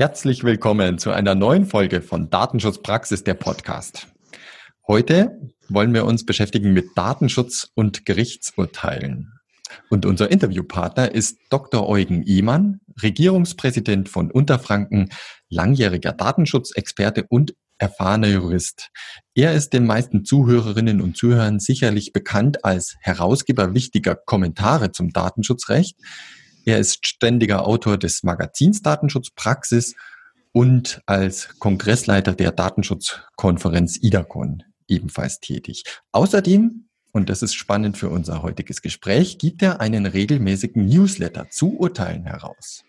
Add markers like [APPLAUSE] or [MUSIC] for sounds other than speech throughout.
Herzlich willkommen zu einer neuen Folge von Datenschutzpraxis der Podcast. Heute wollen wir uns beschäftigen mit Datenschutz und Gerichtsurteilen. Und unser Interviewpartner ist Dr. Eugen Ehmann, Regierungspräsident von Unterfranken, langjähriger Datenschutzexperte und erfahrener Jurist. Er ist den meisten Zuhörerinnen und Zuhörern sicherlich bekannt als Herausgeber wichtiger Kommentare zum Datenschutzrecht. Er ist ständiger Autor des Magazins Datenschutzpraxis und als Kongressleiter der Datenschutzkonferenz IDACON ebenfalls tätig. Außerdem, und das ist spannend für unser heutiges Gespräch, gibt er einen regelmäßigen Newsletter zu Urteilen heraus.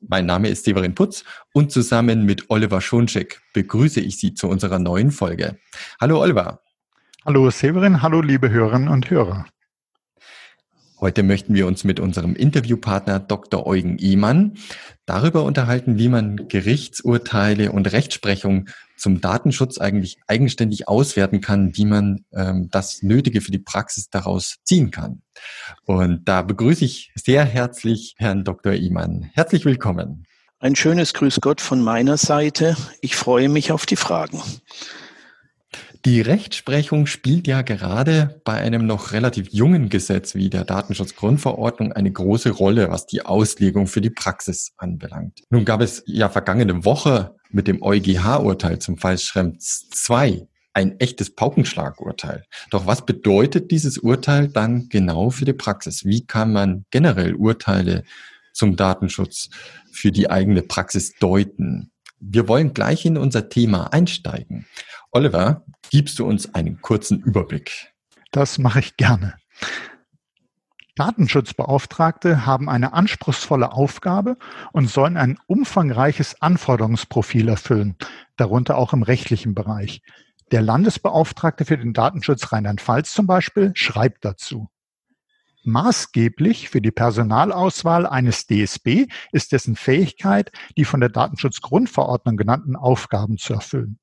Mein Name ist Severin Putz und zusammen mit Oliver Schoncheck begrüße ich Sie zu unserer neuen Folge. Hallo Oliver. Hallo Severin, hallo liebe Hörerinnen und Hörer. Heute möchten wir uns mit unserem Interviewpartner Dr. Eugen Ehmann darüber unterhalten, wie man Gerichtsurteile und Rechtsprechung zum Datenschutz eigentlich eigenständig auswerten kann, wie man ähm, das Nötige für die Praxis daraus ziehen kann. Und da begrüße ich sehr herzlich Herrn Dr. Ehmann. Herzlich willkommen. Ein schönes Grüß Gott von meiner Seite. Ich freue mich auf die Fragen. Die Rechtsprechung spielt ja gerade bei einem noch relativ jungen Gesetz wie der Datenschutzgrundverordnung eine große Rolle, was die Auslegung für die Praxis anbelangt. Nun gab es ja vergangene Woche mit dem EuGH-Urteil zum Fall Schrems 2 ein echtes Paukenschlagurteil. Doch was bedeutet dieses Urteil dann genau für die Praxis? Wie kann man generell Urteile zum Datenschutz für die eigene Praxis deuten? Wir wollen gleich in unser Thema einsteigen. Oliver, gibst du uns einen kurzen Überblick? Das mache ich gerne. Datenschutzbeauftragte haben eine anspruchsvolle Aufgabe und sollen ein umfangreiches Anforderungsprofil erfüllen, darunter auch im rechtlichen Bereich. Der Landesbeauftragte für den Datenschutz Rheinland-Pfalz zum Beispiel schreibt dazu. Maßgeblich für die Personalauswahl eines DSB ist dessen Fähigkeit, die von der Datenschutzgrundverordnung genannten Aufgaben zu erfüllen.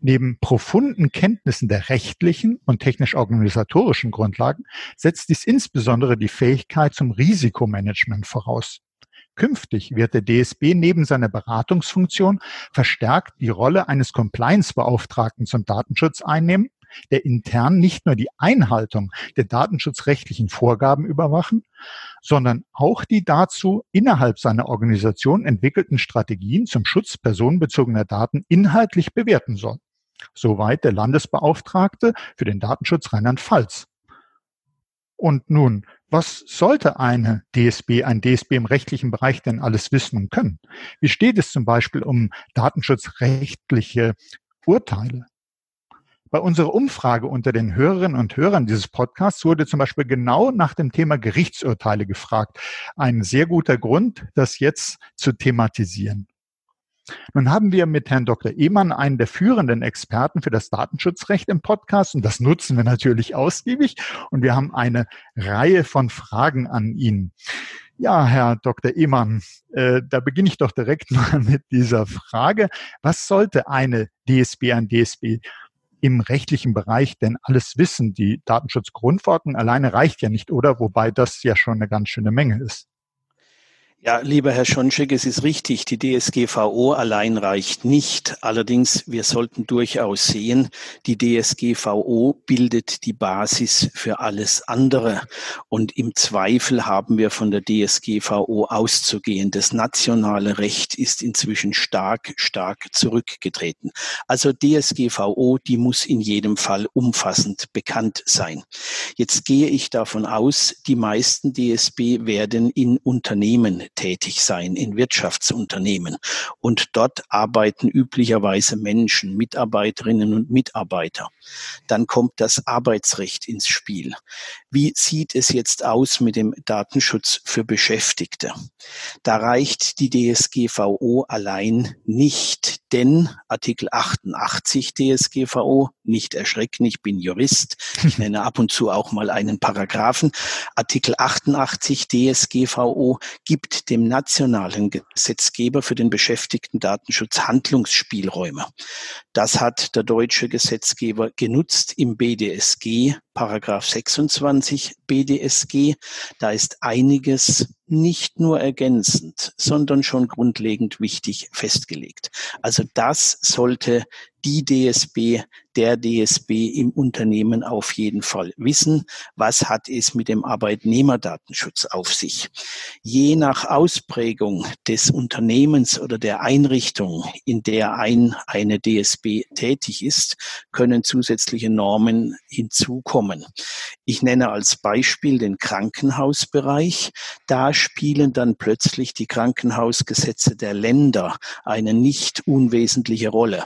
Neben profunden Kenntnissen der rechtlichen und technisch-organisatorischen Grundlagen setzt dies insbesondere die Fähigkeit zum Risikomanagement voraus. Künftig wird der DSB neben seiner Beratungsfunktion verstärkt die Rolle eines Compliance-Beauftragten zum Datenschutz einnehmen der intern nicht nur die Einhaltung der datenschutzrechtlichen Vorgaben überwachen, sondern auch die dazu innerhalb seiner Organisation entwickelten Strategien zum Schutz personenbezogener Daten inhaltlich bewerten soll. Soweit der Landesbeauftragte für den Datenschutz Rheinland-Pfalz. Und nun, was sollte eine DSB, ein DSB im rechtlichen Bereich denn alles wissen und können? Wie steht es zum Beispiel um datenschutzrechtliche Urteile? Bei unserer Umfrage unter den Hörerinnen und Hörern dieses Podcasts wurde zum Beispiel genau nach dem Thema Gerichtsurteile gefragt. Ein sehr guter Grund, das jetzt zu thematisieren. Nun haben wir mit Herrn Dr. Ehmann einen der führenden Experten für das Datenschutzrecht im Podcast und das nutzen wir natürlich ausgiebig und wir haben eine Reihe von Fragen an ihn. Ja, Herr Dr. Ehmann, äh, da beginne ich doch direkt [LAUGHS] mal mit dieser Frage. Was sollte eine DSB, ein DSB im rechtlichen Bereich denn alles wissen? Die Datenschutzgrundverordnung alleine reicht ja nicht, oder? Wobei das ja schon eine ganz schöne Menge ist. Ja, lieber Herr Schonschek, es ist richtig, die DSGVO allein reicht nicht. Allerdings, wir sollten durchaus sehen, die DSGVO bildet die Basis für alles andere. Und im Zweifel haben wir von der DSGVO auszugehen. Das nationale Recht ist inzwischen stark, stark zurückgetreten. Also DSGVO, die muss in jedem Fall umfassend bekannt sein. Jetzt gehe ich davon aus, die meisten DSB werden in Unternehmen tätig sein in Wirtschaftsunternehmen. Und dort arbeiten üblicherweise Menschen, Mitarbeiterinnen und Mitarbeiter. Dann kommt das Arbeitsrecht ins Spiel. Wie sieht es jetzt aus mit dem Datenschutz für Beschäftigte? Da reicht die DSGVO allein nicht, denn Artikel 88 DSGVO nicht erschrecken, ich bin Jurist. Ich [LAUGHS] nenne ab und zu auch mal einen Paragraphen. Artikel 88 DSGVO gibt dem nationalen Gesetzgeber für den Beschäftigten Datenschutz Handlungsspielräume. Das hat der deutsche Gesetzgeber genutzt im BDSG, Paragraph 26 BDSG. Da ist einiges nicht nur ergänzend, sondern schon grundlegend wichtig festgelegt. Also das sollte die DSB, der DSB im Unternehmen auf jeden Fall wissen, was hat es mit dem Arbeitnehmerdatenschutz auf sich. Je nach Ausprägung des Unternehmens oder der Einrichtung, in der ein, eine DSB tätig ist, können zusätzliche Normen hinzukommen. Ich nenne als Beispiel den Krankenhausbereich. Da spielen dann plötzlich die Krankenhausgesetze der Länder eine nicht unwesentliche Rolle.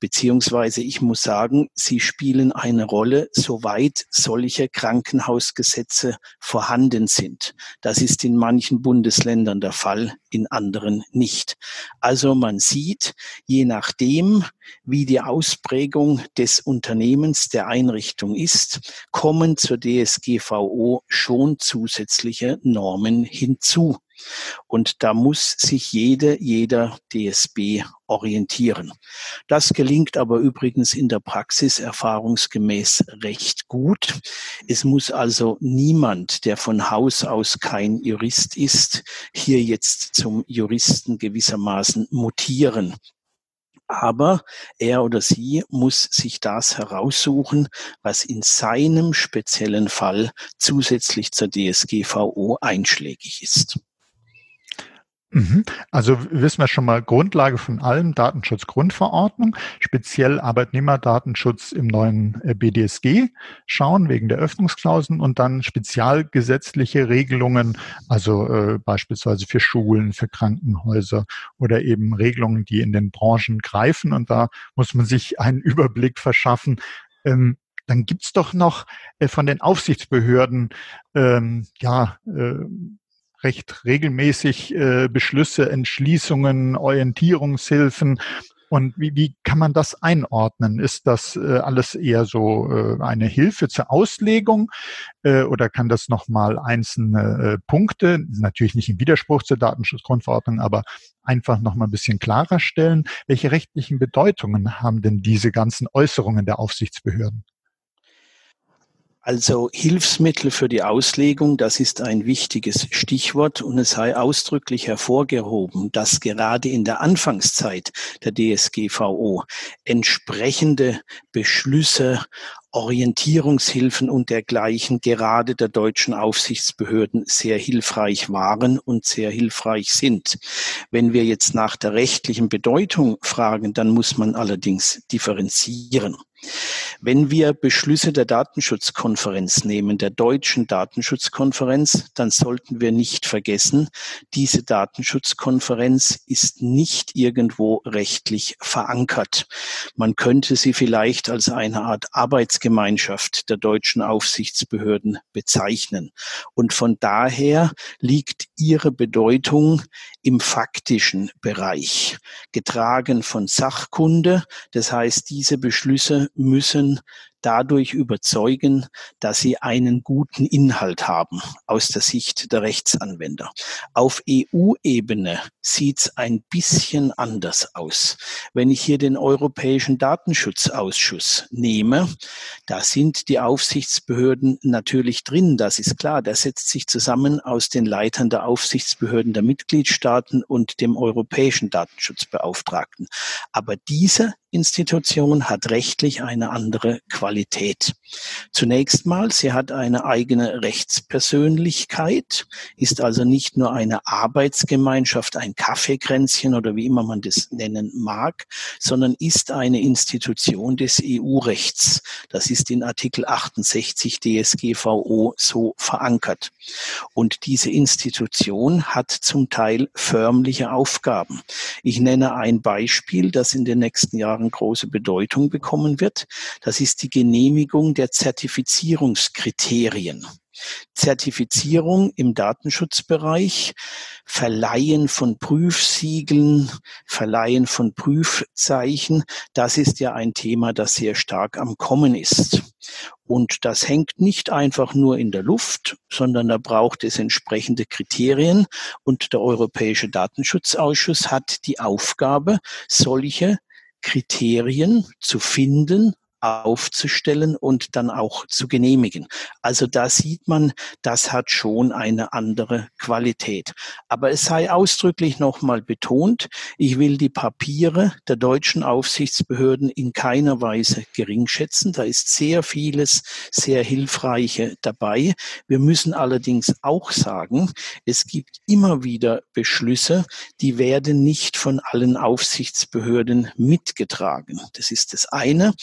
Beziehungsweise ich muss sagen, sie spielen eine Rolle, soweit solche Krankenhausgesetze vorhanden sind. Das ist in manchen Bundesländern der Fall, in anderen nicht. Also man sieht, je nachdem, wie die Ausprägung des Unternehmens der Einrichtung ist, kommen zur DSGVO schon zusätzliche Normen hinzu. Und da muss sich jede, jeder DSB orientieren. Das gelingt aber übrigens in der Praxis erfahrungsgemäß recht gut. Es muss also niemand, der von Haus aus kein Jurist ist, hier jetzt zum Juristen gewissermaßen mutieren. Aber er oder sie muss sich das heraussuchen, was in seinem speziellen Fall zusätzlich zur DSGVO einschlägig ist. Mhm. Also wissen wir schon mal Grundlage von allem Datenschutzgrundverordnung, speziell Arbeitnehmerdatenschutz im neuen äh, BDSG schauen wegen der Öffnungsklauseln und dann spezialgesetzliche Regelungen, also äh, beispielsweise für Schulen, für Krankenhäuser oder eben Regelungen, die in den Branchen greifen und da muss man sich einen [LAUGHS] Überblick verschaffen. Ähm, dann gibt's doch noch äh, von den Aufsichtsbehörden ähm, ja äh, recht regelmäßig äh, Beschlüsse, Entschließungen, Orientierungshilfen. Und wie, wie kann man das einordnen? Ist das äh, alles eher so äh, eine Hilfe zur Auslegung äh, oder kann das nochmal einzelne äh, Punkte, natürlich nicht im Widerspruch zur Datenschutzgrundverordnung, aber einfach nochmal ein bisschen klarer stellen? Welche rechtlichen Bedeutungen haben denn diese ganzen Äußerungen der Aufsichtsbehörden? Also Hilfsmittel für die Auslegung, das ist ein wichtiges Stichwort und es sei ausdrücklich hervorgehoben, dass gerade in der Anfangszeit der DSGVO entsprechende Beschlüsse Orientierungshilfen und dergleichen gerade der deutschen Aufsichtsbehörden sehr hilfreich waren und sehr hilfreich sind. Wenn wir jetzt nach der rechtlichen Bedeutung fragen, dann muss man allerdings differenzieren. Wenn wir Beschlüsse der Datenschutzkonferenz nehmen, der deutschen Datenschutzkonferenz, dann sollten wir nicht vergessen, diese Datenschutzkonferenz ist nicht irgendwo rechtlich verankert. Man könnte sie vielleicht als eine Art Arbeitsgemeinschaft der deutschen Aufsichtsbehörden bezeichnen. Und von daher liegt ihre Bedeutung im faktischen Bereich, getragen von Sachkunde. Das heißt, diese Beschlüsse müssen dadurch überzeugen, dass sie einen guten Inhalt haben aus der Sicht der Rechtsanwender. Auf EU-Ebene sieht es ein bisschen anders aus. Wenn ich hier den Europäischen Datenschutzausschuss nehme, da sind die Aufsichtsbehörden natürlich drin, das ist klar. Der setzt sich zusammen aus den Leitern der Aufsichtsbehörden der Mitgliedstaaten und dem Europäischen Datenschutzbeauftragten. Aber diese Institution hat rechtlich eine andere Qualität. Zunächst mal, sie hat eine eigene Rechtspersönlichkeit, ist also nicht nur eine Arbeitsgemeinschaft, ein Kaffeekränzchen oder wie immer man das nennen mag, sondern ist eine Institution des EU-Rechts. Das ist in Artikel 68 DSGVO so verankert. Und diese Institution hat zum Teil förmliche Aufgaben. Ich nenne ein Beispiel, das in den nächsten Jahren große Bedeutung bekommen wird. Das ist die Genehmigung der Zertifizierungskriterien. Zertifizierung im Datenschutzbereich, Verleihen von Prüfsiegeln, Verleihen von Prüfzeichen, das ist ja ein Thema, das sehr stark am Kommen ist. Und das hängt nicht einfach nur in der Luft, sondern da braucht es entsprechende Kriterien. Und der Europäische Datenschutzausschuss hat die Aufgabe, solche Kriterien zu finden, aufzustellen und dann auch zu genehmigen. Also da sieht man, das hat schon eine andere Qualität. Aber es sei ausdrücklich nochmal betont, ich will die Papiere der deutschen Aufsichtsbehörden in keiner Weise geringschätzen. Da ist sehr vieles sehr hilfreiche dabei. Wir müssen allerdings auch sagen, es gibt immer wieder Beschlüsse, die werden nicht von allen Aufsichtsbehörden mitgetragen. Das ist das eine.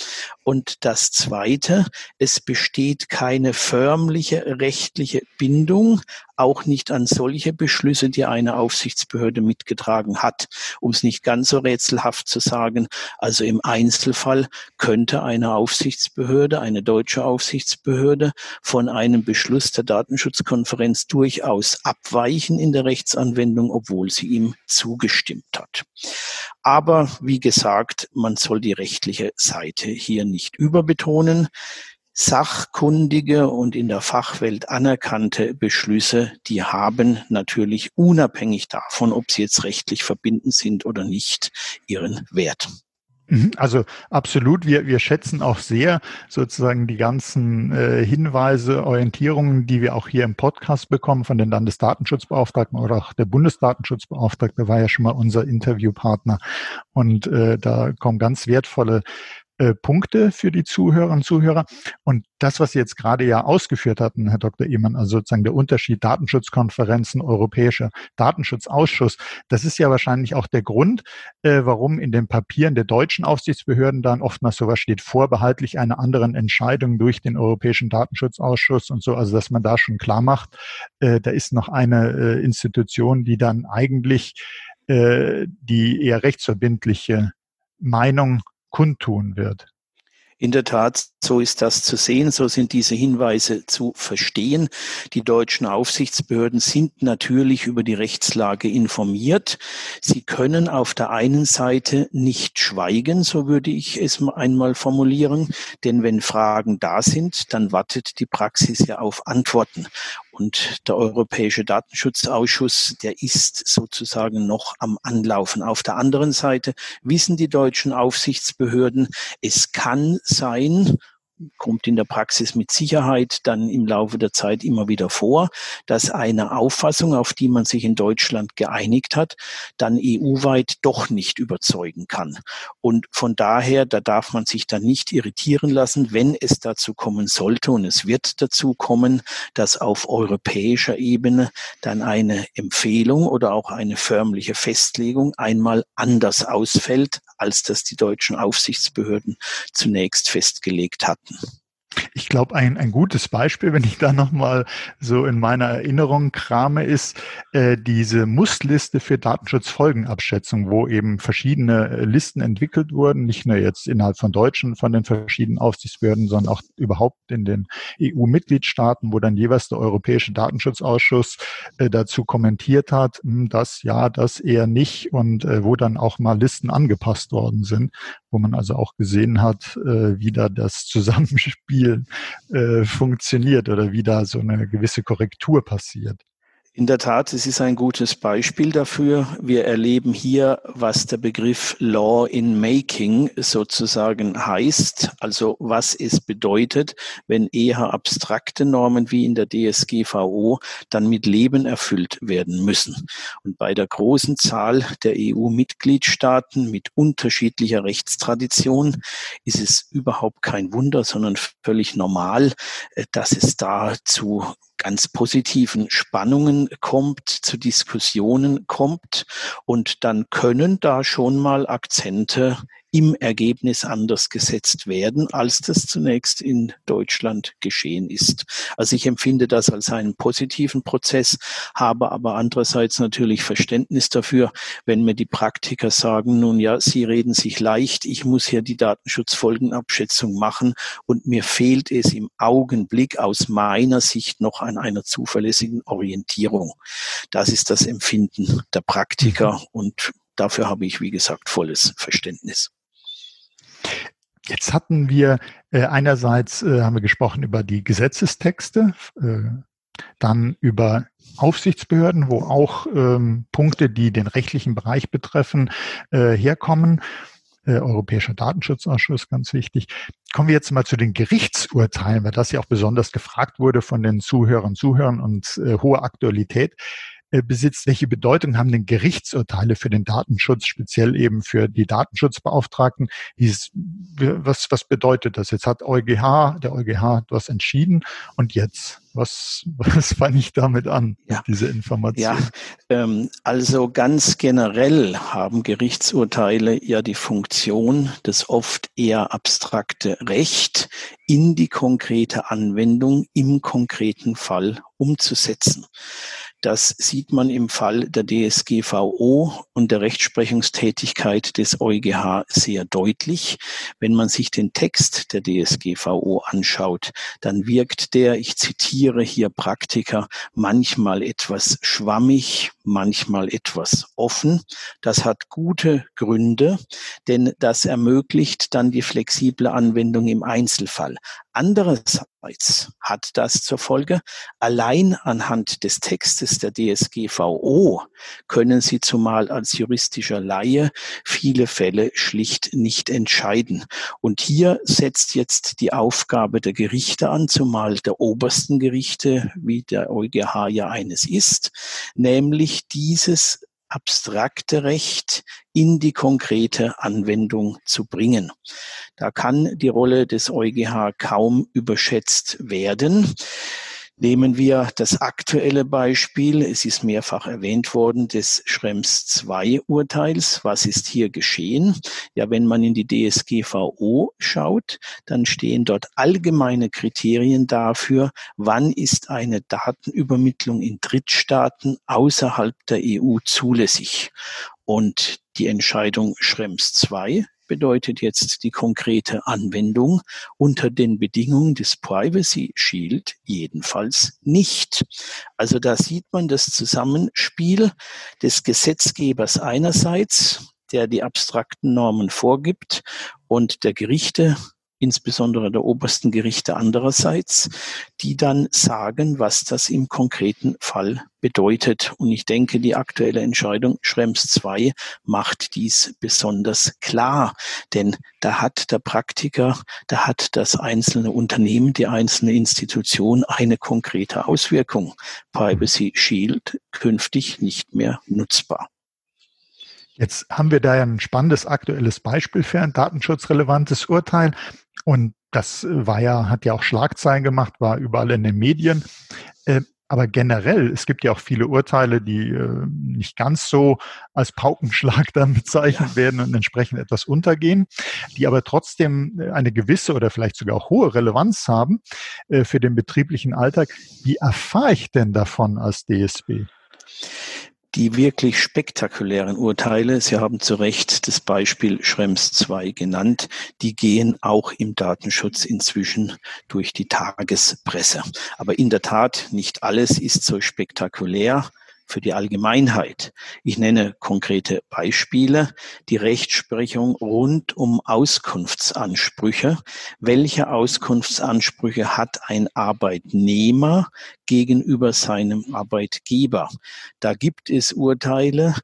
Und das Zweite, es besteht keine förmliche rechtliche Bindung auch nicht an solche Beschlüsse, die eine Aufsichtsbehörde mitgetragen hat. Um es nicht ganz so rätselhaft zu sagen, also im Einzelfall könnte eine Aufsichtsbehörde, eine deutsche Aufsichtsbehörde von einem Beschluss der Datenschutzkonferenz durchaus abweichen in der Rechtsanwendung, obwohl sie ihm zugestimmt hat. Aber wie gesagt, man soll die rechtliche Seite hier nicht überbetonen sachkundige und in der Fachwelt anerkannte Beschlüsse, die haben natürlich unabhängig davon, ob sie jetzt rechtlich verbindend sind oder nicht, ihren Wert. Mhm, also absolut, wir, wir schätzen auch sehr sozusagen die ganzen äh, Hinweise, Orientierungen, die wir auch hier im Podcast bekommen von den Landesdatenschutzbeauftragten oder auch der Bundesdatenschutzbeauftragte war ja schon mal unser Interviewpartner. Und äh, da kommen ganz wertvolle äh, Punkte für die Zuhörerinnen und Zuhörer. Und das, was Sie jetzt gerade ja ausgeführt hatten, Herr Dr. Ehmann, also sozusagen der Unterschied Datenschutzkonferenzen, Europäischer Datenschutzausschuss, das ist ja wahrscheinlich auch der Grund, äh, warum in den Papieren der deutschen Aufsichtsbehörden dann oftmals sowas steht, vorbehaltlich einer anderen Entscheidung durch den Europäischen Datenschutzausschuss und so, also dass man da schon klar macht, äh, da ist noch eine äh, Institution, die dann eigentlich äh, die eher rechtsverbindliche Meinung kundtun wird. In der Tat, so ist das zu sehen, so sind diese Hinweise zu verstehen. Die deutschen Aufsichtsbehörden sind natürlich über die Rechtslage informiert. Sie können auf der einen Seite nicht schweigen, so würde ich es einmal formulieren, denn wenn Fragen da sind, dann wartet die Praxis ja auf Antworten. Und der Europäische Datenschutzausschuss, der ist sozusagen noch am Anlaufen. Auf der anderen Seite wissen die deutschen Aufsichtsbehörden, es kann sein, kommt in der Praxis mit Sicherheit dann im Laufe der Zeit immer wieder vor, dass eine Auffassung, auf die man sich in Deutschland geeinigt hat, dann EU-weit doch nicht überzeugen kann. Und von daher, da darf man sich dann nicht irritieren lassen, wenn es dazu kommen sollte, und es wird dazu kommen, dass auf europäischer Ebene dann eine Empfehlung oder auch eine förmliche Festlegung einmal anders ausfällt, als das die deutschen Aufsichtsbehörden zunächst festgelegt hatten. Ich glaube, ein, ein gutes Beispiel, wenn ich da nochmal so in meiner Erinnerung krame, ist äh, diese Mussliste für Datenschutzfolgenabschätzung, wo eben verschiedene äh, Listen entwickelt wurden, nicht nur jetzt innerhalb von Deutschen, von den verschiedenen Aufsichtsbehörden, sondern auch überhaupt in den EU-Mitgliedstaaten, wo dann jeweils der Europäische Datenschutzausschuss äh, dazu kommentiert hat, hm, das ja, das eher nicht und äh, wo dann auch mal Listen angepasst worden sind, wo man also auch gesehen hat, äh, wie da das [LAUGHS] Zusammenspiel äh, funktioniert oder wie da so eine gewisse Korrektur passiert. In der Tat, es ist ein gutes Beispiel dafür. Wir erleben hier, was der Begriff Law in Making sozusagen heißt, also was es bedeutet, wenn eher abstrakte Normen wie in der DSGVO dann mit Leben erfüllt werden müssen. Und bei der großen Zahl der EU-Mitgliedstaaten mit unterschiedlicher Rechtstradition ist es überhaupt kein Wunder, sondern völlig normal, äh, dass es da zu ganz positiven Spannungen kommt, zu Diskussionen kommt und dann können da schon mal Akzente im Ergebnis anders gesetzt werden, als das zunächst in Deutschland geschehen ist. Also ich empfinde das als einen positiven Prozess, habe aber andererseits natürlich Verständnis dafür, wenn mir die Praktiker sagen, nun ja, sie reden sich leicht, ich muss hier die Datenschutzfolgenabschätzung machen und mir fehlt es im Augenblick aus meiner Sicht noch an einer zuverlässigen Orientierung. Das ist das Empfinden der Praktiker mhm. und dafür habe ich, wie gesagt, volles Verständnis. Jetzt hatten wir äh, einerseits äh, haben wir gesprochen über die Gesetzestexte, äh, dann über Aufsichtsbehörden, wo auch ähm, Punkte, die den rechtlichen Bereich betreffen, äh, herkommen. Äh, Europäischer Datenschutzausschuss, ganz wichtig. Kommen wir jetzt mal zu den Gerichtsurteilen, weil das ja auch besonders gefragt wurde von den Zuhörern Zuhörern und äh, hohe Aktualität. Äh, besitzt, welche Bedeutung haben denn Gerichtsurteile für den Datenschutz, speziell eben für die Datenschutzbeauftragten? was, was bedeutet das? Jetzt hat EuGH, der EuGH etwas entschieden und jetzt, was, [LAUGHS] was fange ich damit an, ja. diese Information? Ja, ähm, also ganz generell haben Gerichtsurteile ja die Funktion, das oft eher abstrakte Recht in die konkrete Anwendung im konkreten Fall umzusetzen. Das sieht man im Fall der DSGVO und der Rechtsprechungstätigkeit des EuGH sehr deutlich. Wenn man sich den Text der DSGVO anschaut, dann wirkt der, ich zitiere hier Praktiker, manchmal etwas schwammig, manchmal etwas offen. Das hat gute Gründe, denn das ermöglicht dann die flexible Anwendung im Einzelfall. Andererseits hat das zur Folge, allein anhand des Textes der DSGVO können Sie zumal als juristischer Laie viele Fälle schlicht nicht entscheiden. Und hier setzt jetzt die Aufgabe der Gerichte an, zumal der obersten Gerichte, wie der EuGH ja eines ist, nämlich dieses abstrakte Recht in die konkrete Anwendung zu bringen. Da kann die Rolle des EuGH kaum überschätzt werden. Nehmen wir das aktuelle Beispiel, es ist mehrfach erwähnt worden, des Schrems II Urteils. Was ist hier geschehen? Ja, wenn man in die DSGVO schaut, dann stehen dort allgemeine Kriterien dafür, wann ist eine Datenübermittlung in Drittstaaten außerhalb der EU zulässig. Und die Entscheidung Schrems II bedeutet jetzt die konkrete Anwendung unter den Bedingungen des Privacy Shield jedenfalls nicht. Also da sieht man das Zusammenspiel des Gesetzgebers einerseits, der die abstrakten Normen vorgibt, und der Gerichte insbesondere der obersten Gerichte andererseits, die dann sagen, was das im konkreten Fall bedeutet. Und ich denke, die aktuelle Entscheidung Schrems 2 macht dies besonders klar. Denn da hat der Praktiker, da hat das einzelne Unternehmen, die einzelne Institution eine konkrete Auswirkung. Privacy Shield künftig nicht mehr nutzbar. Jetzt haben wir da ja ein spannendes aktuelles Beispiel für ein datenschutzrelevantes Urteil. Und das war ja, hat ja auch Schlagzeilen gemacht, war überall in den Medien. Äh, aber generell, es gibt ja auch viele Urteile, die äh, nicht ganz so als Paukenschlag [LAUGHS] dann bezeichnet ja. werden und entsprechend etwas untergehen, die aber trotzdem eine gewisse oder vielleicht sogar auch hohe Relevanz haben äh, für den betrieblichen Alltag. Wie erfahre ich denn davon als DSB? Die wirklich spektakulären Urteile, Sie haben zu Recht das Beispiel Schrems 2 genannt, die gehen auch im Datenschutz inzwischen durch die Tagespresse. Aber in der Tat, nicht alles ist so spektakulär für die Allgemeinheit. Ich nenne konkrete Beispiele. Die Rechtsprechung rund um Auskunftsansprüche. Welche Auskunftsansprüche hat ein Arbeitnehmer gegenüber seinem Arbeitgeber? Da gibt es Urteile,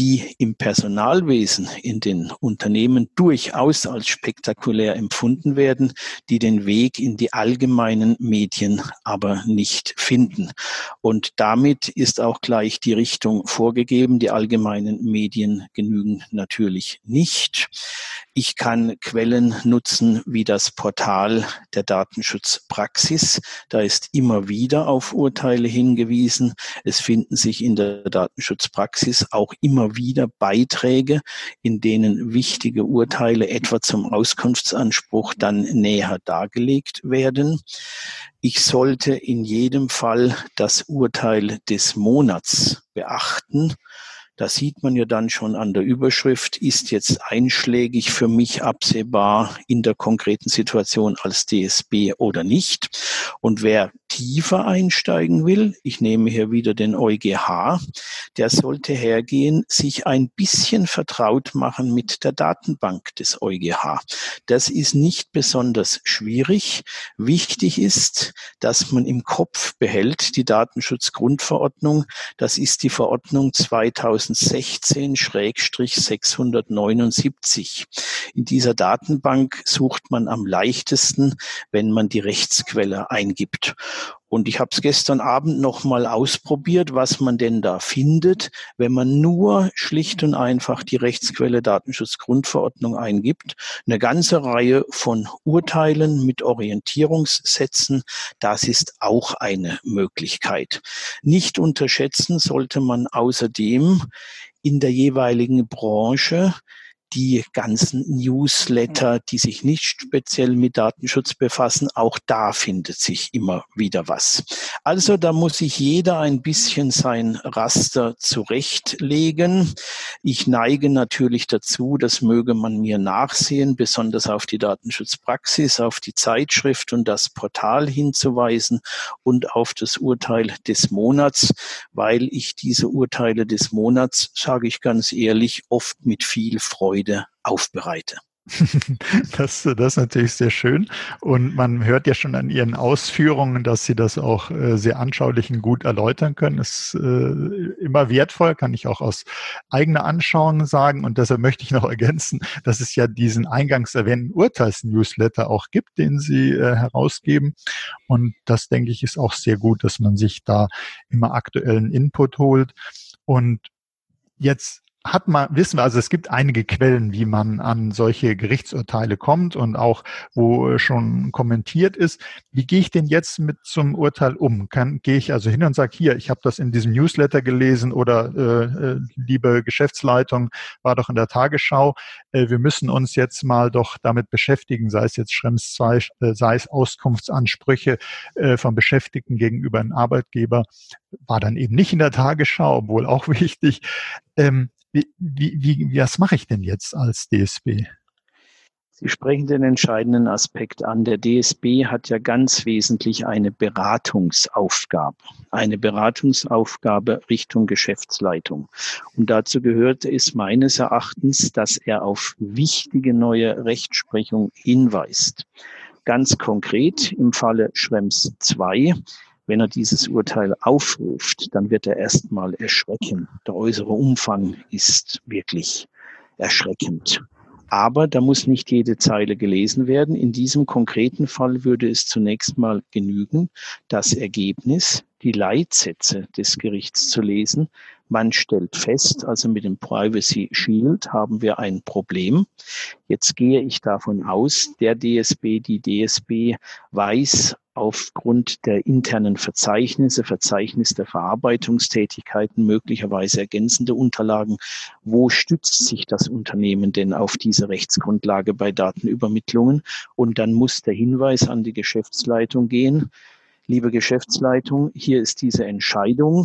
die im Personalwesen in den Unternehmen durchaus als spektakulär empfunden werden, die den Weg in die allgemeinen Medien aber nicht finden. Und damit ist auch gleich die Richtung vorgegeben. Die allgemeinen Medien genügen natürlich nicht. Ich kann Quellen nutzen wie das Portal der Datenschutzpraxis. Da ist immer wieder auf Urteile hingewiesen. Es finden sich in der Datenschutzpraxis auch immer immer wieder Beiträge, in denen wichtige Urteile etwa zum Auskunftsanspruch dann näher dargelegt werden. Ich sollte in jedem Fall das Urteil des Monats beachten da sieht man ja dann schon an der Überschrift, ist jetzt einschlägig für mich absehbar in der konkreten Situation als DSB oder nicht. Und wer tiefer einsteigen will, ich nehme hier wieder den EuGH, der sollte hergehen, sich ein bisschen vertraut machen mit der Datenbank des EuGH. Das ist nicht besonders schwierig. Wichtig ist, dass man im Kopf behält, die Datenschutzgrundverordnung, das ist die Verordnung 2000 2016-679. In dieser Datenbank sucht man am leichtesten, wenn man die Rechtsquelle eingibt. Und ich habe es gestern Abend noch mal ausprobiert, was man denn da findet, wenn man nur schlicht und einfach die Rechtsquelle Datenschutzgrundverordnung eingibt. Eine ganze Reihe von Urteilen mit Orientierungssätzen, das ist auch eine Möglichkeit. Nicht unterschätzen sollte man außerdem in der jeweiligen Branche die ganzen Newsletter, die sich nicht speziell mit Datenschutz befassen, auch da findet sich immer wieder was. Also da muss sich jeder ein bisschen sein Raster zurechtlegen. Ich neige natürlich dazu, das möge man mir nachsehen, besonders auf die Datenschutzpraxis, auf die Zeitschrift und das Portal hinzuweisen und auf das Urteil des Monats, weil ich diese Urteile des Monats, sage ich ganz ehrlich, oft mit viel Freude Freude aufbereite. [LAUGHS] Das, das ist natürlich sehr schön. Und man hört ja schon an Ihren Ausführungen, dass Sie das auch äh, sehr anschaulich und gut erläutern können. Das ist äh, immer wertvoll, kann ich auch aus eigener Anschauung sagen. Und deshalb möchte ich noch [LAUGHS] ergänzen, dass es ja diesen eingangs erwähnten Urteilsnewsletter auch gibt, den Sie äh, herausgeben. Und das, denke ich, ist auch sehr gut, dass man sich da immer aktuellen Input holt. Und jetzt hat man, wissen wir, also es gibt einige Quellen, wie man an solche Gerichtsurteile kommt und auch, wo schon kommentiert ist. Wie gehe ich denn jetzt mit zum Urteil um? Kann, gehe ich also hin und sage, hier, ich habe das in diesem Newsletter gelesen oder äh, äh, liebe Geschäftsleitung, war doch in der Tagesschau, äh, wir müssen uns jetzt mal doch damit beschäftigen, sei es jetzt Schrems 2, äh, sei es Auskunftsansprüche äh, von Beschäftigten gegenüber einem Arbeitgeber, war dann eben nicht in der Tagesschau, obwohl auch [LAUGHS] wichtig. Ähm, wie, wie, wie, was mache ich denn jetzt als DSB? Sie sprechen den entscheidenden Aspekt an. Der DSB hat ja ganz wesentlich eine Beratungsaufgabe, eine Beratungsaufgabe Richtung Geschäftsleitung. Und dazu gehört es meines Erachtens, dass er auf wichtige neue Rechtsprechung hinweist. Ganz konkret im Falle Schrems 2 wenn er dieses Urteil aufruft, dann wird er erstmal erschrecken. Der äußere Umfang ist wirklich erschreckend. Aber da muss nicht jede Zeile gelesen werden. In diesem konkreten Fall würde es zunächst mal genügen, das Ergebnis, die Leitsätze des Gerichts zu lesen. Man stellt fest, also mit dem Privacy Shield haben wir ein Problem. Jetzt gehe ich davon aus, der DSB, die DSB weiß aufgrund der internen Verzeichnisse, Verzeichnis der Verarbeitungstätigkeiten, möglicherweise ergänzende Unterlagen. Wo stützt sich das Unternehmen denn auf diese Rechtsgrundlage bei Datenübermittlungen? Und dann muss der Hinweis an die Geschäftsleitung gehen. Liebe Geschäftsleitung, hier ist diese Entscheidung.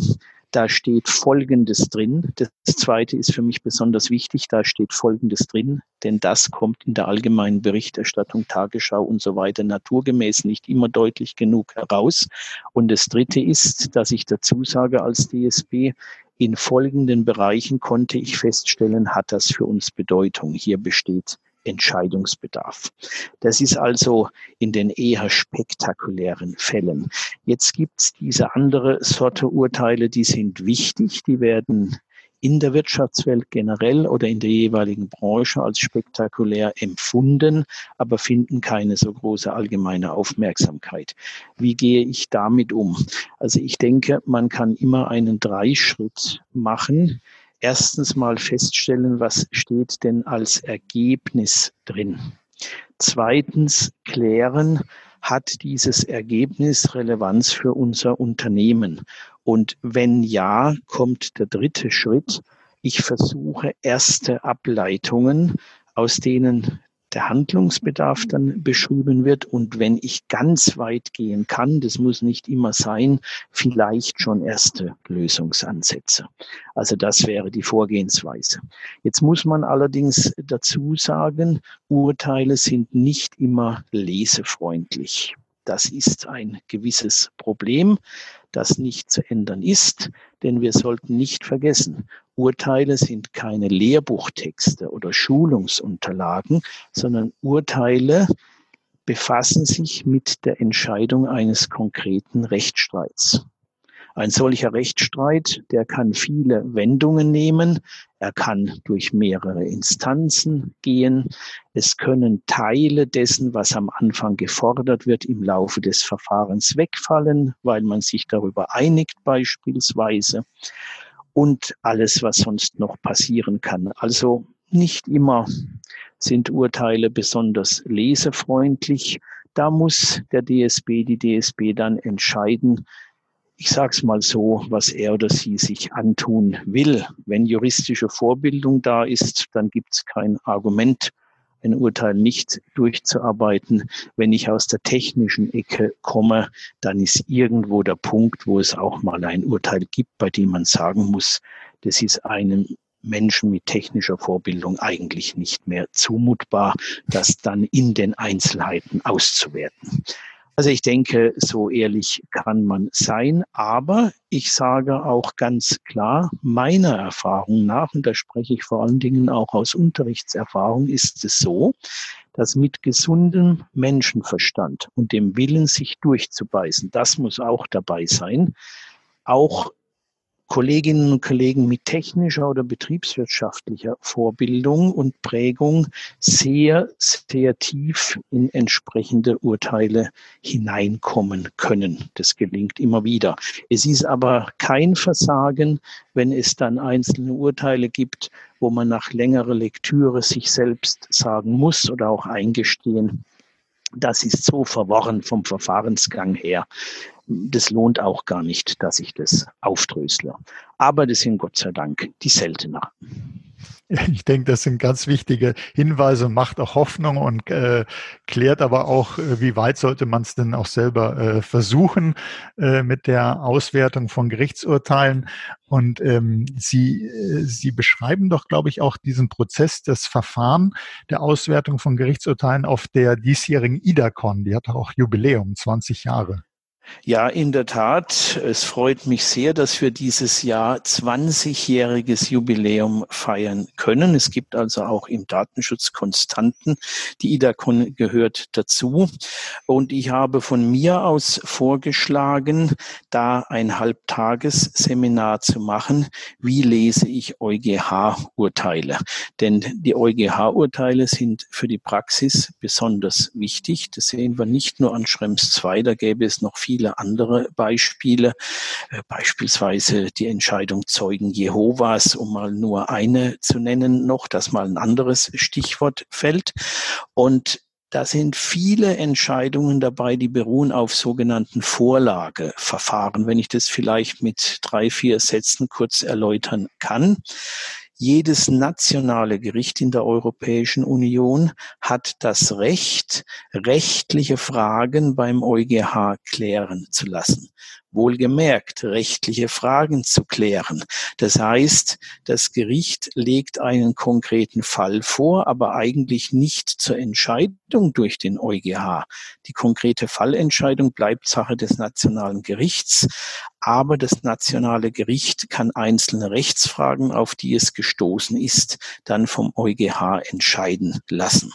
Da steht Folgendes drin. Das zweite ist für mich besonders wichtig. Da steht Folgendes drin, denn das kommt in der allgemeinen Berichterstattung, Tagesschau und so weiter naturgemäß nicht immer deutlich genug heraus. Und das dritte ist, dass ich dazu sage als DSB, in folgenden Bereichen konnte ich feststellen, hat das für uns Bedeutung. Hier besteht Entscheidungsbedarf. Das ist also in den eher spektakulären Fällen. Jetzt gibt es diese andere Sorte Urteile, die sind wichtig, die werden in der Wirtschaftswelt generell oder in der jeweiligen Branche als spektakulär empfunden, aber finden keine so große allgemeine Aufmerksamkeit. Wie gehe ich damit um? Also ich denke, man kann immer einen Dreischritt machen erstens mal feststellen, was steht denn als Ergebnis drin. Zweitens klären, hat dieses Ergebnis Relevanz für unser Unternehmen? Und wenn ja, kommt der dritte Schritt, Ich versuche erste Ableitungen, aus denen der Handlungsbedarf dann beschrieben wird und wenn ich ganz weit gehen kann, das muss nicht immer sein, vielleicht schon erste Lösungsansätze. Also das wäre die Vorgehensweise. Jetzt muss man allerdings dazu sagen, Urteile sind nicht immer lesefreundlich. Das ist ein gewisses Problem, das nicht zu ändern ist, denn wir sollten nicht vergessen, Urteile sind keine Lehrbuchtexte oder Schulungsunterlagen, sondern Urteile befassen sich mit der Entscheidung eines konkreten Rechtsstreits. Ein solcher Rechtsstreit, der kann viele Wendungen nehmen. Er kann durch mehrere Instanzen gehen. Es können Teile dessen, was am Anfang gefordert wird, im Laufe des Verfahrens wegfallen, weil man sich darüber einigt beispielsweise. Und alles, was sonst noch passieren kann. Also nicht immer sind Urteile besonders lesefreundlich. Da muss der DSB, die DSB dann entscheiden, ich sage es mal so, was er oder sie sich antun will. Wenn juristische Vorbildung da ist, dann gibt es kein Argument, ein Urteil nicht durchzuarbeiten. Wenn ich aus der technischen Ecke komme, dann ist irgendwo der Punkt, wo es auch mal ein Urteil gibt, bei dem man sagen muss, das ist einem Menschen mit technischer Vorbildung eigentlich nicht mehr zumutbar, das dann in den Einzelheiten auszuwerten. Also ich denke, so ehrlich kann man sein. Aber ich sage auch ganz klar, meiner Erfahrung nach, und da spreche ich vor allen Dingen auch aus Unterrichtserfahrung, ist es so, dass mit gesundem Menschenverstand und dem Willen, sich durchzubeißen, das muss auch dabei sein, auch Kolleginnen und Kollegen mit technischer oder betriebswirtschaftlicher Vorbildung und Prägung sehr, sehr tief in entsprechende Urteile hineinkommen können. Das gelingt immer wieder. Es ist aber kein Versagen, wenn es dann einzelne Urteile gibt, wo man nach längerer Lektüre sich selbst sagen muss oder auch eingestehen, das ist so verworren vom Verfahrensgang her das lohnt auch gar nicht, dass ich das aufdrösle. Aber das sind Gott sei Dank die seltener. Ich denke, das sind ganz wichtige Hinweise, macht auch Hoffnung und äh, klärt aber auch, äh, wie weit sollte man es denn auch selber äh, versuchen äh, mit der Auswertung von Gerichtsurteilen. Und ähm, Sie, äh, Sie beschreiben doch, glaube ich, auch diesen Prozess, das Verfahren der Auswertung von Gerichtsurteilen auf der diesjährigen IDACON. Die hat auch Jubiläum, 20 Jahre. Ja, in der Tat. Es freut mich sehr, dass wir dieses Jahr 20-jähriges Jubiläum feiern können. Es gibt also auch im Datenschutz Konstanten. Die IDACON gehört dazu. Und ich habe von mir aus vorgeschlagen, da ein Halbtagesseminar zu machen. Wie lese ich EuGH-Urteile? Denn die EuGH-Urteile sind für die Praxis besonders wichtig. Das sehen wir nicht nur an Schrems 2, da gäbe es noch viel viele andere Beispiele, äh, beispielsweise die Entscheidung Zeugen Jehovas, um mal nur eine zu nennen noch, dass mal ein anderes Stichwort fällt. Und da sind viele Entscheidungen dabei, die beruhen auf sogenannten Vorlageverfahren, wenn ich das vielleicht mit drei, vier Sätzen kurz erläutern kann. Jedes nationale Gericht in der Europäischen Union hat das Recht, rechtliche Fragen beim EuGH klären zu lassen wohlgemerkt rechtliche Fragen zu klären. Das heißt, das Gericht legt einen konkreten Fall vor, aber eigentlich nicht zur Entscheidung durch den EuGH. Die konkrete Fallentscheidung bleibt Sache des nationalen Gerichts, aber das nationale Gericht kann einzelne Rechtsfragen, auf die es gestoßen ist, dann vom EuGH entscheiden lassen.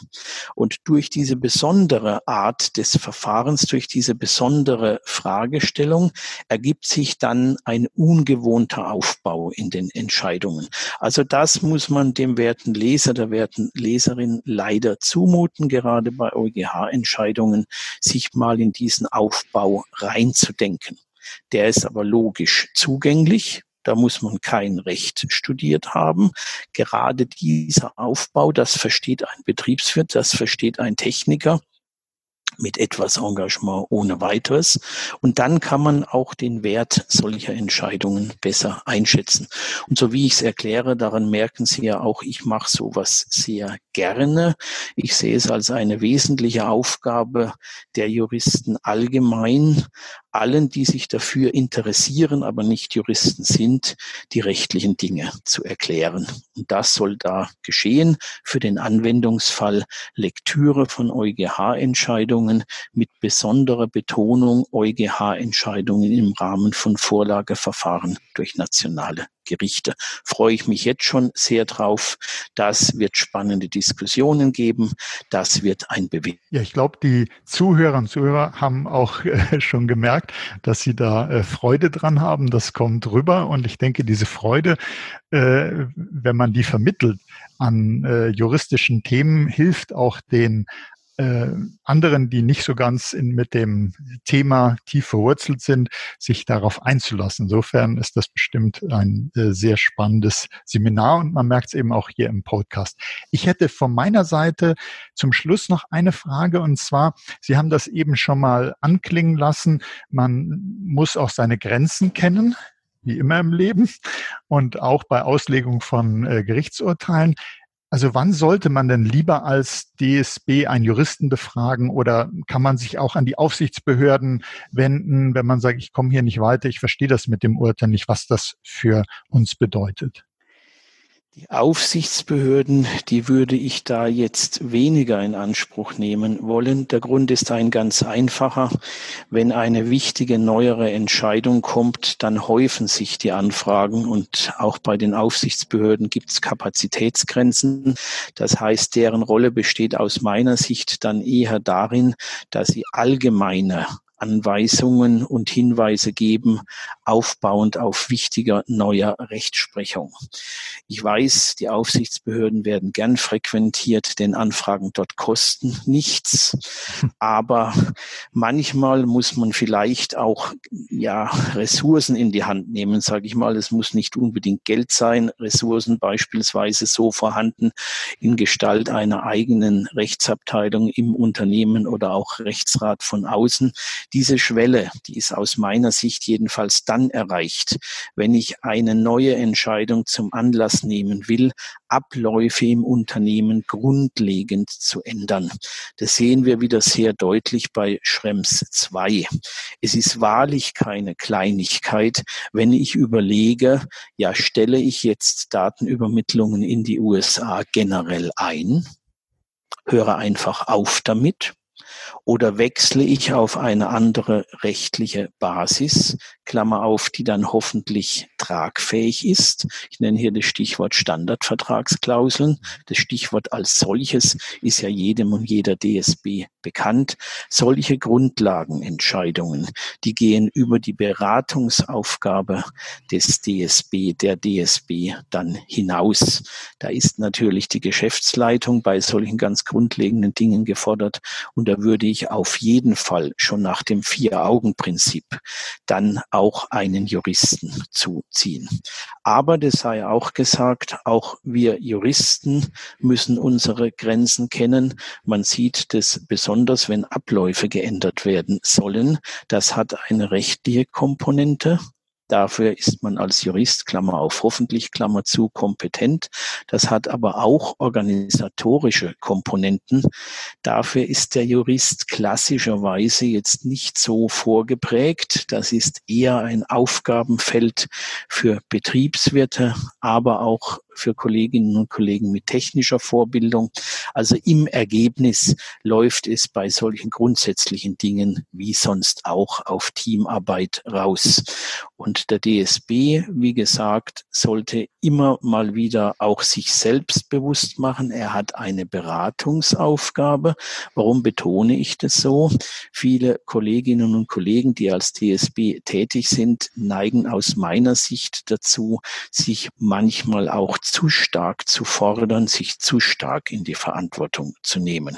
Und durch diese besondere Art des Verfahrens, durch diese besondere Fragestellung ergibt sich dann ein ungewohnter Aufbau in den Entscheidungen. Also das muss man dem werten Leser, der werten Leserin leider zumuten, gerade bei EuGH-Entscheidungen, sich mal in diesen Aufbau reinzudenken. Der ist aber logisch zugänglich. Da muss man kein Recht studiert haben. Gerade dieser Aufbau, das versteht ein Betriebswirt, das versteht ein Techniker mit etwas Engagement ohne weiteres. Und dann kann man auch den Wert solcher Entscheidungen besser einschätzen. Und so wie ich es erkläre, daran merken Sie ja auch, ich mache sowas sehr gerne. Ich sehe es als eine wesentliche Aufgabe der Juristen allgemein, allen, die sich dafür interessieren, aber nicht Juristen sind, die rechtlichen Dinge zu erklären. Und das soll da geschehen für den Anwendungsfall Lektüre von EuGH-Entscheidungen mit besonderer Betonung EuGH-Entscheidungen im Rahmen von Vorlageverfahren durch nationale Gerichte. Freue ich mich jetzt schon sehr drauf. Das wird spannende Diskussionen geben. Das wird ein Bewegen. Ja, ich glaube, die Zuhörer und Zuhörer haben auch äh, [LAUGHS] schon gemerkt, dass sie da äh, Freude dran haben. Das kommt rüber. Und ich denke, diese Freude, äh, wenn man die vermittelt an äh, juristischen Themen, hilft auch den äh, anderen, die nicht so ganz in, mit dem Thema tief verwurzelt sind, sich darauf einzulassen. Insofern ist das bestimmt ein äh, sehr spannendes Seminar und man merkt es eben auch hier im Podcast. Ich hätte von meiner Seite zum Schluss noch eine Frage und zwar, Sie haben das eben schon mal anklingen lassen, man muss auch seine Grenzen kennen wie immer im Leben und auch bei Auslegung von äh, Gerichtsurteilen. Also wann sollte man denn lieber als DSB einen Juristen befragen oder kann man sich auch an die Aufsichtsbehörden wenden, wenn man sagt, ich komme hier nicht weiter, ich verstehe das mit dem Urteil nicht, was das für uns bedeutet? Die Aufsichtsbehörden, die würde ich da jetzt weniger in Anspruch nehmen wollen. Der Grund ist ein ganz einfacher. Wenn eine wichtige neuere Entscheidung kommt, dann häufen sich die Anfragen und auch bei den Aufsichtsbehörden gibt es Kapazitätsgrenzen. Das heißt, deren Rolle besteht aus meiner Sicht dann eher darin, dass sie allgemeine Anweisungen und Hinweise geben, aufbauend auf wichtiger neuer Rechtsprechung. Ich weiß, die Aufsichtsbehörden werden gern frequentiert, denn Anfragen dort kosten nichts. Aber manchmal muss man vielleicht auch ja Ressourcen in die Hand nehmen, sage ich mal. Es muss nicht unbedingt Geld sein, Ressourcen beispielsweise so vorhanden in Gestalt einer eigenen Rechtsabteilung im Unternehmen oder auch Rechtsrat von außen, diese Schwelle, die ist aus meiner Sicht jedenfalls dann erreicht, wenn ich eine neue Entscheidung zum Anlass nehmen will, Abläufe im Unternehmen grundlegend zu ändern. Das sehen wir wieder sehr deutlich bei Schrems 2. Es ist wahrlich keine Kleinigkeit, wenn ich überlege, ja, stelle ich jetzt Datenübermittlungen in die USA generell ein, höre einfach auf damit oder wechsle ich auf eine andere rechtliche Basis, Klammer auf, die dann hoffentlich tragfähig ist. Ich nenne hier das Stichwort Standardvertragsklauseln. Das Stichwort als solches ist ja jedem und jeder DSB bekannt. Solche Grundlagenentscheidungen, die gehen über die Beratungsaufgabe des DSB, der DSB dann hinaus. Da ist natürlich die Geschäftsleitung bei solchen ganz grundlegenden Dingen gefordert und da würde ich auf jeden Fall schon nach dem Vier-Augen-Prinzip dann auch einen Juristen zuziehen. Aber das sei auch gesagt, auch wir Juristen müssen unsere Grenzen kennen. Man sieht das besonders, wenn Abläufe geändert werden sollen. Das hat eine rechtliche Komponente. Dafür ist man als Jurist, Klammer auf, hoffentlich, Klammer zu, kompetent. Das hat aber auch organisatorische Komponenten. Dafür ist der Jurist klassischerweise jetzt nicht so vorgeprägt. Das ist eher ein Aufgabenfeld für Betriebswirte, aber auch für Kolleginnen und Kollegen mit technischer Vorbildung. Also im Ergebnis läuft es bei solchen grundsätzlichen Dingen wie sonst auch auf Teamarbeit raus. Und der DSB, wie gesagt, sollte immer mal wieder auch sich selbst bewusst machen. Er hat eine Beratungsaufgabe. Warum betone ich das so? Viele Kolleginnen und Kollegen, die als DSB tätig sind, neigen aus meiner Sicht dazu, sich manchmal auch zu stark zu fordern, sich zu stark in die Verantwortung zu nehmen.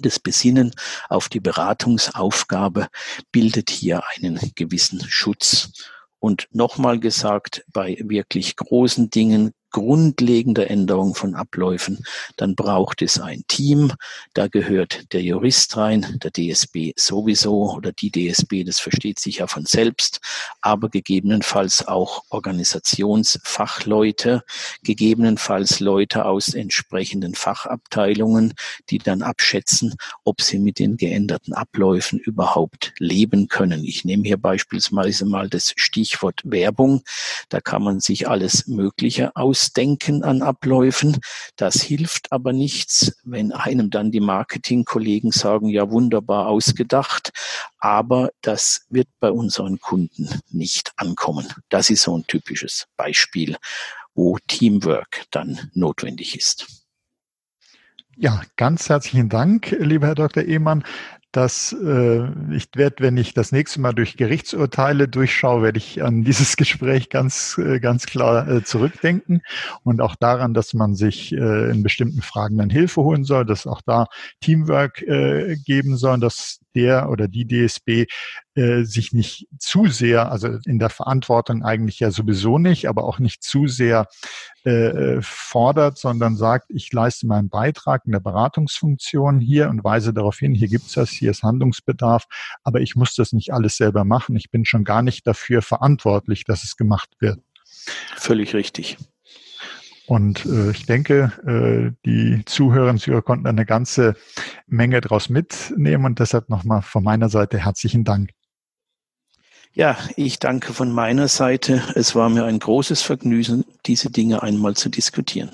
Das Besinnen auf die Beratungsaufgabe bildet hier einen gewissen Schutz. Und nochmal gesagt, bei wirklich großen Dingen grundlegende Änderung von Abläufen, dann braucht es ein Team. Da gehört der Jurist rein, der DSB sowieso oder die DSB, das versteht sich ja von selbst, aber gegebenenfalls auch Organisationsfachleute, gegebenenfalls Leute aus entsprechenden Fachabteilungen, die dann abschätzen, ob sie mit den geänderten Abläufen überhaupt leben können. Ich nehme hier beispielsweise mal das Stichwort Werbung. Da kann man sich alles Mögliche ausdenken an Abläufen. Das hilft aber nichts, wenn einem dann die Marketingkollegen sagen, ja wunderbar ausgedacht, aber das wird bei unseren Kunden nicht ankommen. Das ist so ein typisches Beispiel, wo Teamwork dann notwendig ist. Ja, ganz herzlichen Dank, lieber Herr Dr. Ehmann dass äh, ich werde, wenn ich das nächste Mal durch Gerichtsurteile durchschaue, werde ich an dieses [LAUGHS] Gespräch ganz, äh, ganz klar äh, zurückdenken. Und auch daran, dass man sich äh, in bestimmten Fragen dann Hilfe holen soll, dass auch da Teamwork äh, geben soll, dass der oder die DSB äh, sich nicht zu sehr, also in der Verantwortung eigentlich ja sowieso nicht, aber auch nicht zu sehr äh, fordert, sondern sagt, ich leiste meinen Beitrag in der Beratungsfunktion hier und weise darauf hin, hier gibt's das, hier ist Handlungsbedarf, aber ich muss das nicht alles selber machen. Ich bin schon gar nicht dafür verantwortlich, dass es gemacht wird. Völlig richtig. Und äh, ich denke, äh, die Zuhörer und Zuhörer konnten eine ganze Menge daraus mitnehmen und deshalb nochmal von meiner Seite herzlichen Dank. Ja, ich danke von meiner Seite. Es war mir ein großes Vergnügen, diese Dinge einmal zu diskutieren.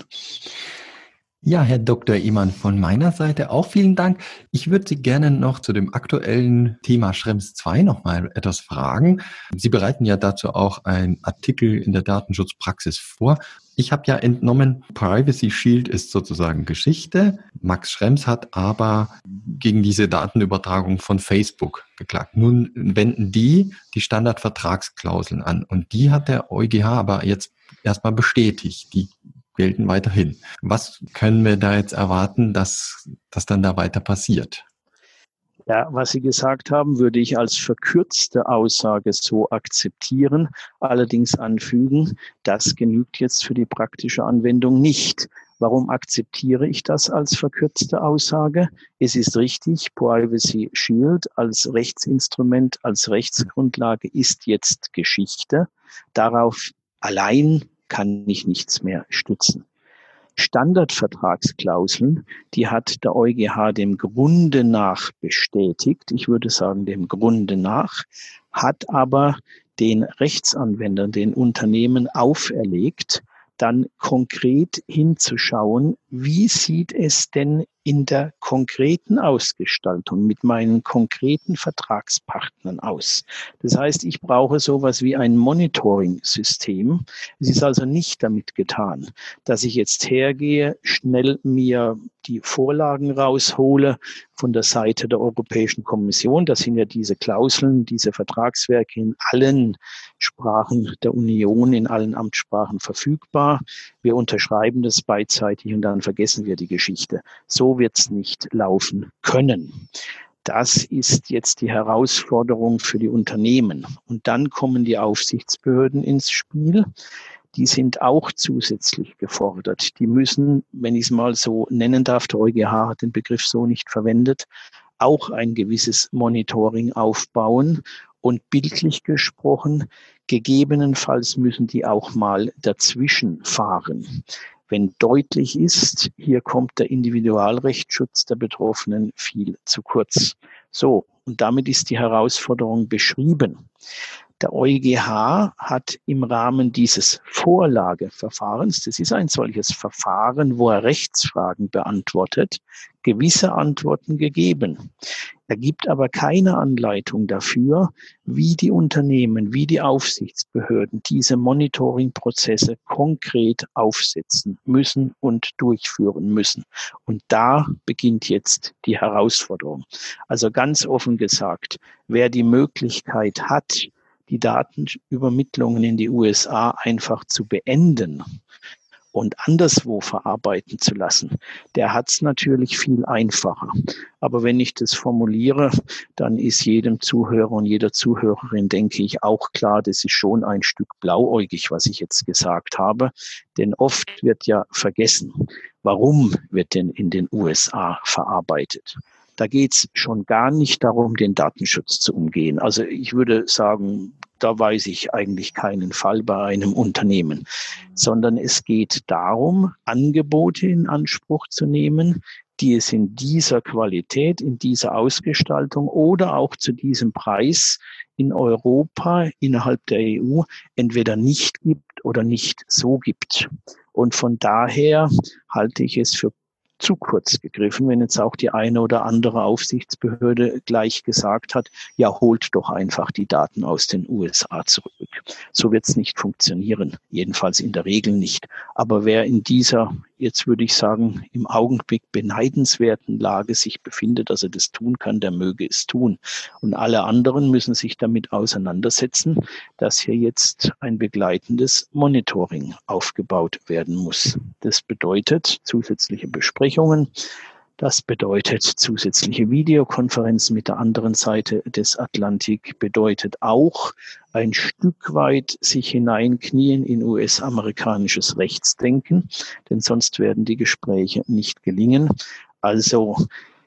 Ja, Herr Dr. Iman, von meiner Seite auch vielen Dank. Ich würde Sie gerne noch zu dem aktuellen Thema Schrems 2 nochmal etwas fragen. Sie bereiten ja dazu auch einen Artikel in der Datenschutzpraxis vor. Ich habe ja entnommen, Privacy Shield ist sozusagen Geschichte. Max Schrems hat aber gegen diese Datenübertragung von Facebook geklagt. Nun wenden die die Standardvertragsklauseln an und die hat der EuGH aber jetzt erstmal bestätigt. Die gelten weiterhin. Was können wir da jetzt erwarten, dass das dann da weiter passiert? Ja, was Sie gesagt haben, würde ich als verkürzte Aussage so akzeptieren, allerdings anfügen, das genügt jetzt für die praktische Anwendung nicht. Warum akzeptiere ich das als verkürzte Aussage? Es ist richtig, Privacy Shield als Rechtsinstrument, als Rechtsgrundlage ist jetzt Geschichte. Darauf allein kann ich nichts mehr stützen. Standardvertragsklauseln, die hat der EuGH dem Grunde nach bestätigt. Ich würde sagen, dem Grunde nach, hat aber den Rechtsanwendern, den Unternehmen auferlegt, dann konkret hinzuschauen, wie sieht es denn in der konkreten Ausgestaltung mit meinen konkreten Vertragspartnern aus. Das heißt, ich brauche sowas wie ein Monitoring-System. Es ist also nicht damit getan, dass ich jetzt hergehe, schnell mir die Vorlagen raushole von der Seite der Europäischen Kommission. Das sind ja diese Klauseln, diese Vertragswerke in allen Sprachen der Union, in allen Amtssprachen verfügbar. Wir unterschreiben das beidseitig und dann vergessen wir die Geschichte. So wird es nicht laufen können. Das ist jetzt die Herausforderung für die Unternehmen. Und dann kommen die Aufsichtsbehörden ins Spiel. Die sind auch zusätzlich gefordert. Die müssen, wenn ich es mal so nennen darf, der EuGH hat den Begriff so nicht verwendet, auch ein gewisses Monitoring aufbauen und bildlich gesprochen, gegebenenfalls müssen die auch mal dazwischen fahren wenn deutlich ist, hier kommt der Individualrechtsschutz der Betroffenen viel zu kurz. So, und damit ist die Herausforderung beschrieben. Der EuGH hat im Rahmen dieses Vorlageverfahrens, das ist ein solches Verfahren, wo er Rechtsfragen beantwortet, gewisse Antworten gegeben. Er gibt aber keine Anleitung dafür, wie die Unternehmen, wie die Aufsichtsbehörden diese Monitoringprozesse konkret aufsetzen müssen und durchführen müssen. Und da beginnt jetzt die Herausforderung. Also ganz offen gesagt, wer die Möglichkeit hat, die Datenübermittlungen in die USA einfach zu beenden und anderswo verarbeiten zu lassen, der hat es natürlich viel einfacher. Aber wenn ich das formuliere, dann ist jedem Zuhörer und jeder Zuhörerin, denke ich, auch klar, das ist schon ein Stück blauäugig, was ich jetzt gesagt habe. Denn oft wird ja vergessen, warum wird denn in den USA verarbeitet? Da geht es schon gar nicht darum, den Datenschutz zu umgehen. Also ich würde sagen, da weiß ich eigentlich keinen Fall bei einem Unternehmen, sondern es geht darum, Angebote in Anspruch zu nehmen, die es in dieser Qualität, in dieser Ausgestaltung oder auch zu diesem Preis in Europa innerhalb der EU entweder nicht gibt oder nicht so gibt. Und von daher halte ich es für zu kurz gegriffen, wenn jetzt auch die eine oder andere Aufsichtsbehörde gleich gesagt hat, ja, holt doch einfach die Daten aus den USA zurück. So wird es nicht funktionieren, jedenfalls in der Regel nicht. Aber wer in dieser, jetzt würde ich sagen, im Augenblick beneidenswerten Lage sich befindet, dass er das tun kann, der möge es tun. Und alle anderen müssen sich damit auseinandersetzen, dass hier jetzt ein begleitendes Monitoring aufgebaut werden muss. Das bedeutet zusätzliche Besprechungen, das bedeutet zusätzliche Videokonferenzen mit der anderen Seite des Atlantik, bedeutet auch ein Stück weit sich hineinknien in US-amerikanisches Rechtsdenken, denn sonst werden die Gespräche nicht gelingen. Also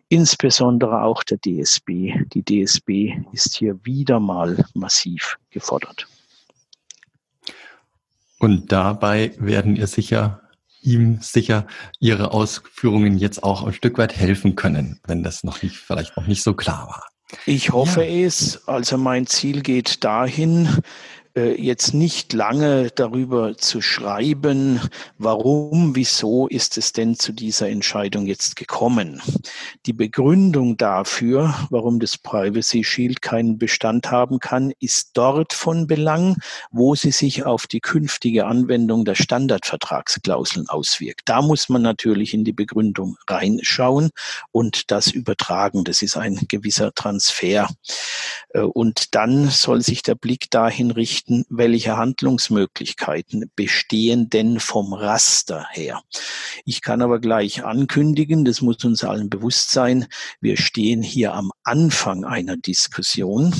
insbesondere auch der DSB. Die DSB ist hier wieder mal massiv gefordert. Und dabei werden ihr sicher ihm sicher Ihre Ausführungen jetzt auch ein Stück weit helfen können, wenn das noch nicht, vielleicht noch nicht so klar war. Ich hoffe ja. es. Also mein Ziel geht dahin, jetzt nicht lange darüber zu schreiben, warum, wieso ist es denn zu dieser Entscheidung jetzt gekommen. Die Begründung dafür, warum das Privacy Shield keinen Bestand haben kann, ist dort von Belang, wo sie sich auf die künftige Anwendung der Standardvertragsklauseln auswirkt. Da muss man natürlich in die Begründung reinschauen und das übertragen. Das ist ein gewisser Transfer. Äh, und dann soll sich der Blick dahin richten, berichten, welche Handlungsmöglichkeiten bestehen denn vom Raster her. Ich kann aber gleich ankündigen, das muss uns allen bewusst sein, wir stehen hier am Anfang einer Diskussion.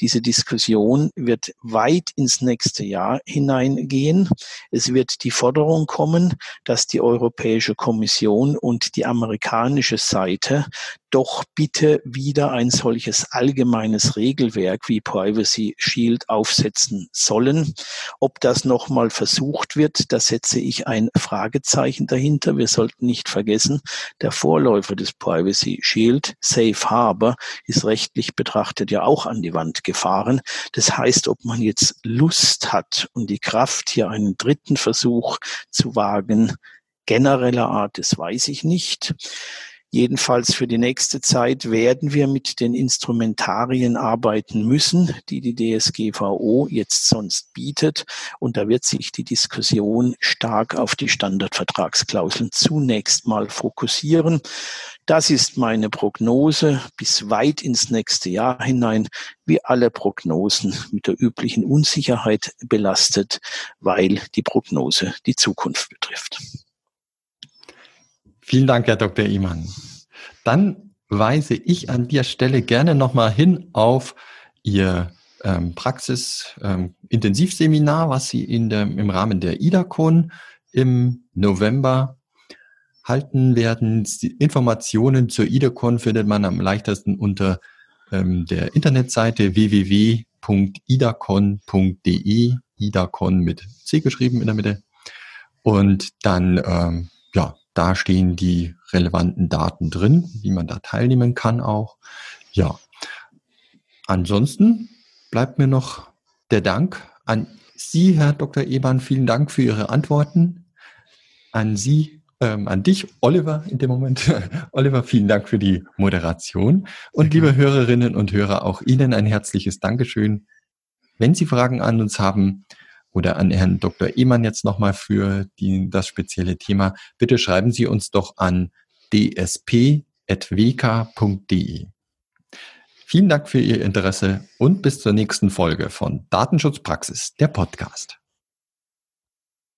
Diese Diskussion wird weit ins nächste Jahr hineingehen. Es wird die Forderung kommen, dass die Europäische Kommission und die amerikanische Seite doch bitte wieder ein solches allgemeines Regelwerk wie Privacy Shield aufsetzen sollen. Ob das nochmal versucht wird, da setze ich ein Fragezeichen dahinter. Wir sollten nicht vergessen, der Vorläufer des Privacy Shield, Safe Harbor, ist rechtlich betrachtet ja auch an die Wand gefahren. Das heißt, ob man jetzt Lust hat und die Kraft, hier einen dritten Versuch zu wagen, genereller Art, das weiß ich nicht. Jedenfalls für die nächste Zeit werden wir mit den Instrumentarien arbeiten müssen, die die DSGVO jetzt sonst bietet. Und da wird sich die Diskussion stark auf die Standardvertragsklauseln zunächst mal fokussieren. Das ist meine Prognose bis weit ins nächste Jahr hinein, wie alle Prognosen mit der üblichen Unsicherheit belastet, weil die Prognose die Zukunft betrifft. Vielen Dank, Herr Dr. Iman. Dann weise ich an der Stelle gerne nochmal hin auf Ihr ähm, Praxis-Intensivseminar, ähm, was Sie in der, im Rahmen der IDACON im November halten werden. Die Informationen zur IDACON findet man am leichtesten unter ähm, der Internetseite www.idacon.de, IDACON mit C geschrieben in der Mitte. Und dann ähm, ja, da stehen die relevanten Daten drin, wie man da teilnehmen kann auch. Ja. Ansonsten bleibt mir noch der Dank an Sie, Herr Dr. Eban. Vielen Dank für Ihre Antworten. An Sie, ähm, an dich, Oliver, in dem Moment. [LAUGHS] Oliver, vielen Dank für die Moderation. Und liebe Hörerinnen und Hörer, auch Ihnen ein herzliches Dankeschön. Wenn Sie Fragen an uns haben, oder an Herrn Dr. Ehmann jetzt nochmal für die, das spezielle Thema, bitte schreiben Sie uns doch an dsp.wk.de. Vielen Dank für Ihr Interesse und bis zur nächsten Folge von Datenschutzpraxis, der Podcast.